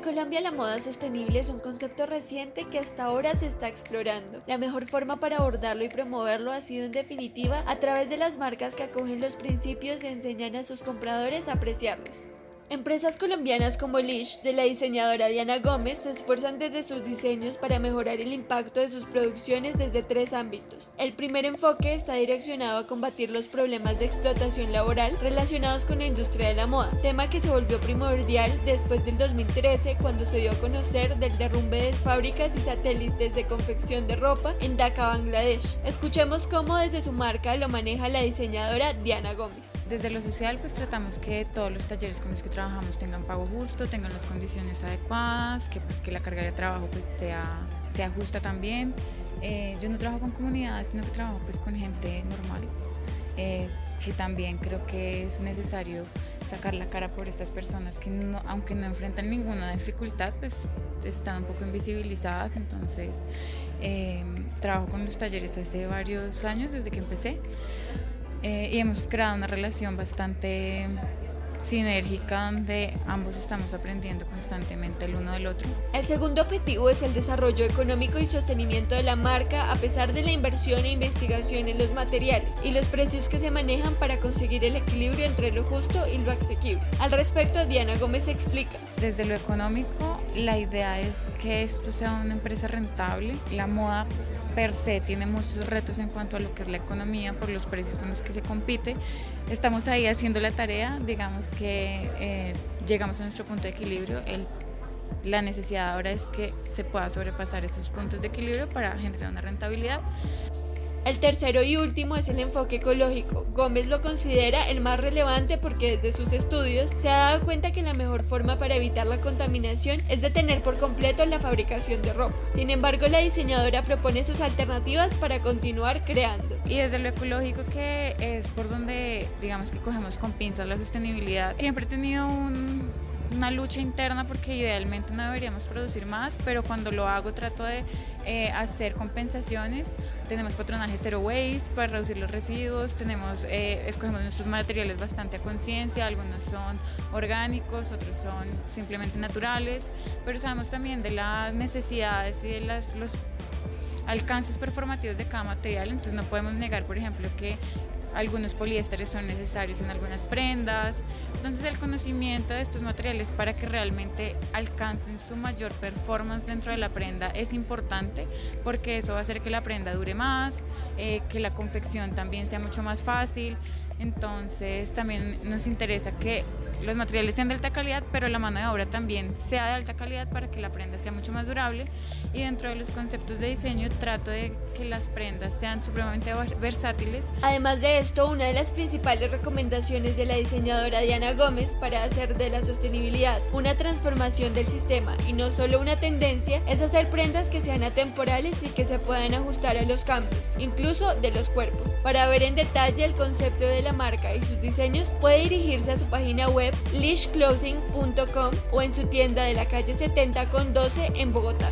Colombia la moda sostenible es un concepto reciente que hasta ahora se está explorando. La mejor forma para abordarlo y promoverlo ha sido en definitiva a través de las marcas que acogen los principios y enseñan a sus compradores a apreciarlos. Empresas colombianas como Lish de la diseñadora Diana Gómez se esfuerzan desde sus diseños para mejorar el impacto de sus producciones desde tres ámbitos. El primer enfoque está direccionado a combatir los problemas de explotación laboral relacionados con la industria de la moda, tema que se volvió primordial después del 2013 cuando se dio a conocer del derrumbe de fábricas y satélites de confección de ropa en Dhaka, Bangladesh. Escuchemos cómo desde su marca lo maneja la diseñadora Diana Gómez. Desde lo social pues tratamos que todos los talleres con los que trabajamos tengan pago justo, tengan las condiciones adecuadas, que pues que la carga de trabajo pues sea, sea justa también. Eh, yo no trabajo con comunidades, sino que trabajo pues con gente normal, eh, que también creo que es necesario sacar la cara por estas personas que no, aunque no enfrentan ninguna dificultad, pues están un poco invisibilizadas, entonces eh, trabajo con los talleres hace varios años, desde que empecé, y hemos creado una relación bastante sinérgica donde ambos estamos aprendiendo constantemente el uno del otro. El segundo objetivo es el desarrollo económico y sostenimiento de la marca a pesar de la inversión e investigación en los materiales y los precios que se manejan para conseguir el equilibrio entre lo justo y lo asequible. Al respecto, Diana Gómez explica. Desde lo económico, la idea es que esto sea una empresa rentable. La moda per se tiene muchos retos en cuanto a lo que es la economía por los precios con los que se compite. Estamos ahí haciendo la tarea, digamos que eh, llegamos a nuestro punto de equilibrio. El, la necesidad ahora es que se pueda sobrepasar esos puntos de equilibrio para generar una rentabilidad. El tercero y último es el enfoque ecológico. Gómez lo considera el más relevante porque desde sus estudios se ha dado cuenta que la mejor forma para evitar la contaminación es detener por completo la fabricación de ropa. Sin embargo, la diseñadora propone sus alternativas para continuar creando. Y desde lo ecológico que es por donde digamos que cogemos con pinzas la sostenibilidad, siempre he tenido un una lucha interna porque idealmente no deberíamos producir más, pero cuando lo hago trato de eh, hacer compensaciones. Tenemos patronaje zero waste para reducir los residuos, tenemos, eh, escogemos nuestros materiales bastante a conciencia, algunos son orgánicos, otros son simplemente naturales, pero sabemos también de las necesidades y de los alcances performativos de cada material, entonces no podemos negar, por ejemplo, que algunos poliésteres son necesarios en algunas prendas. Entonces el conocimiento de estos materiales para que realmente alcancen su mayor performance dentro de la prenda es importante porque eso va a hacer que la prenda dure más, eh, que la confección también sea mucho más fácil. Entonces también nos interesa que los materiales sean de alta calidad, pero la mano de obra también sea de alta calidad para que la prenda sea mucho más durable. Y dentro de los conceptos de diseño trato de que las prendas sean supremamente versátiles. Además de esto, una de las principales recomendaciones de la diseñadora Diana Gómez para hacer de la sostenibilidad una transformación del sistema y no solo una tendencia es hacer prendas que sean atemporales y que se puedan ajustar a los cambios, incluso de los cuerpos. Para ver en detalle el concepto de la marca y sus diseños, puede dirigirse a su página web lishclothing.com o en su tienda de la calle 70 con 12 en Bogotá.